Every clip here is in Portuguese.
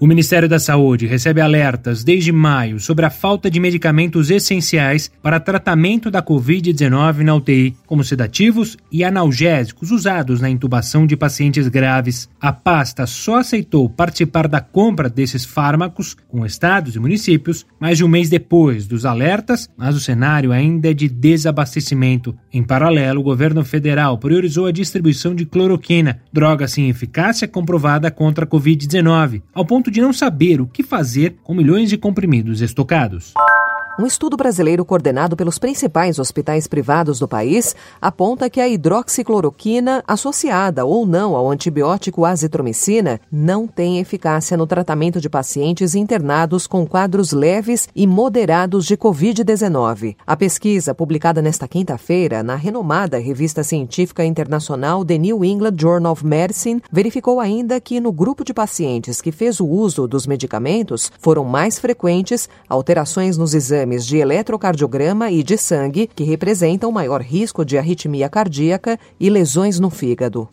O Ministério da Saúde recebe alertas desde maio sobre a falta de medicamentos essenciais para tratamento da Covid-19 na UTI, como sedativos e analgésicos usados na intubação de pacientes graves. A pasta só aceitou participar da compra desses fármacos com estados e municípios mais de um mês depois dos alertas, mas o cenário ainda é de desabastecimento. Em paralelo, o governo federal priorizou a distribuição de cloroquina, droga sem eficácia comprovada contra a Covid-19, ao ponto ponto de não saber o que fazer com milhões de comprimidos estocados. Um estudo brasileiro coordenado pelos principais hospitais privados do país aponta que a hidroxicloroquina, associada ou não ao antibiótico azitromicina, não tem eficácia no tratamento de pacientes internados com quadros leves e moderados de Covid-19. A pesquisa, publicada nesta quinta-feira na renomada revista científica internacional The New England Journal of Medicine, verificou ainda que no grupo de pacientes que fez o uso dos medicamentos foram mais frequentes alterações nos exames exames de eletrocardiograma e de sangue, que representam maior risco de arritmia cardíaca e lesões no fígado.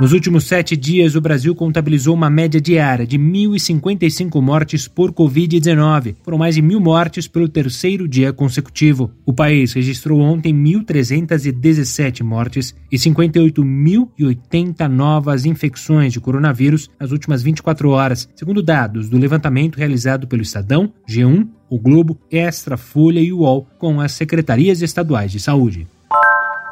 Nos últimos sete dias, o Brasil contabilizou uma média diária de 1.055 mortes por Covid-19. Foram mais de mil mortes pelo terceiro dia consecutivo. O país registrou ontem 1.317 mortes e 58.080 novas infecções de coronavírus nas últimas 24 horas, segundo dados do levantamento realizado pelo Estadão, G1, o Globo, Extra, Folha e UOL com as secretarias estaduais de saúde.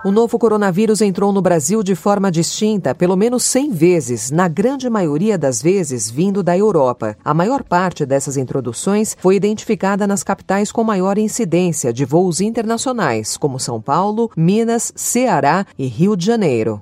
O novo coronavírus entrou no Brasil de forma distinta pelo menos 100 vezes, na grande maioria das vezes vindo da Europa. A maior parte dessas introduções foi identificada nas capitais com maior incidência de voos internacionais, como São Paulo, Minas, Ceará e Rio de Janeiro.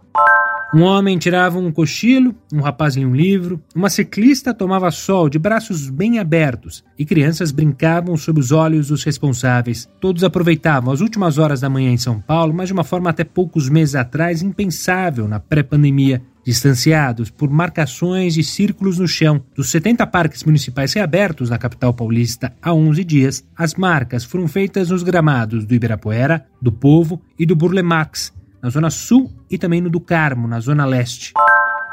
Um homem tirava um cochilo, um rapaz lia um livro, uma ciclista tomava sol de braços bem abertos e crianças brincavam sob os olhos dos responsáveis. Todos aproveitavam as últimas horas da manhã em São Paulo, mas de uma forma até poucos meses atrás impensável na pré-pandemia distanciados por marcações e círculos no chão. Dos 70 parques municipais reabertos na capital paulista há 11 dias, as marcas foram feitas nos gramados do Ibirapuera, do Povo e do Burlemax, na zona sul e também no do Carmo, na zona leste.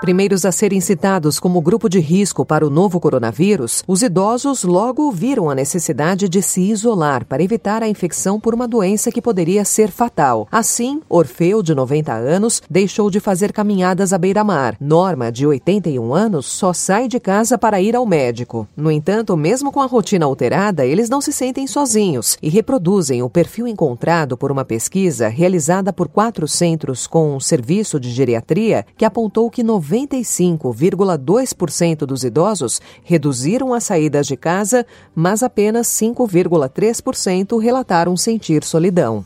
Primeiros a serem citados como grupo de risco para o novo coronavírus, os idosos logo viram a necessidade de se isolar para evitar a infecção por uma doença que poderia ser fatal. Assim, Orfeu, de 90 anos, deixou de fazer caminhadas à beira-mar. Norma, de 81 anos, só sai de casa para ir ao médico. No entanto, mesmo com a rotina alterada, eles não se sentem sozinhos e reproduzem o perfil encontrado por uma pesquisa realizada por quatro centros com um serviço de geriatria que apontou que 90 95,2% dos idosos reduziram as saídas de casa, mas apenas 5,3% relataram sentir solidão.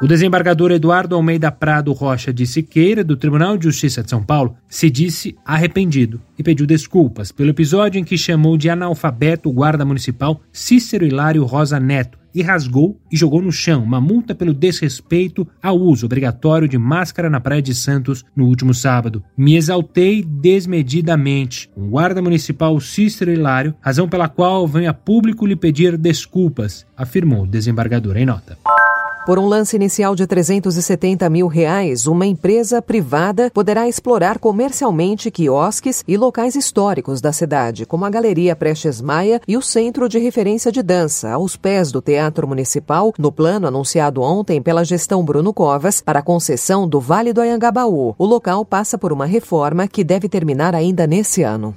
O desembargador Eduardo Almeida Prado Rocha de Siqueira, do Tribunal de Justiça de São Paulo, se disse arrependido e pediu desculpas pelo episódio em que chamou de analfabeto o guarda municipal Cícero Hilário Rosa Neto e rasgou e jogou no chão uma multa pelo desrespeito ao uso obrigatório de máscara na Praia de Santos no último sábado. Me exaltei desmedidamente. O guarda municipal Cícero Hilário, razão pela qual venho a público lhe pedir desculpas, afirmou o desembargador em nota. Por um lance inicial de 370 mil reais, uma empresa privada poderá explorar comercialmente quiosques e locais históricos da cidade, como a Galeria Prestes Maia e o Centro de Referência de Dança, aos pés do Teatro Municipal, no plano anunciado ontem pela gestão Bruno Covas para a concessão do Vale do Anhangabaú. O local passa por uma reforma que deve terminar ainda nesse ano.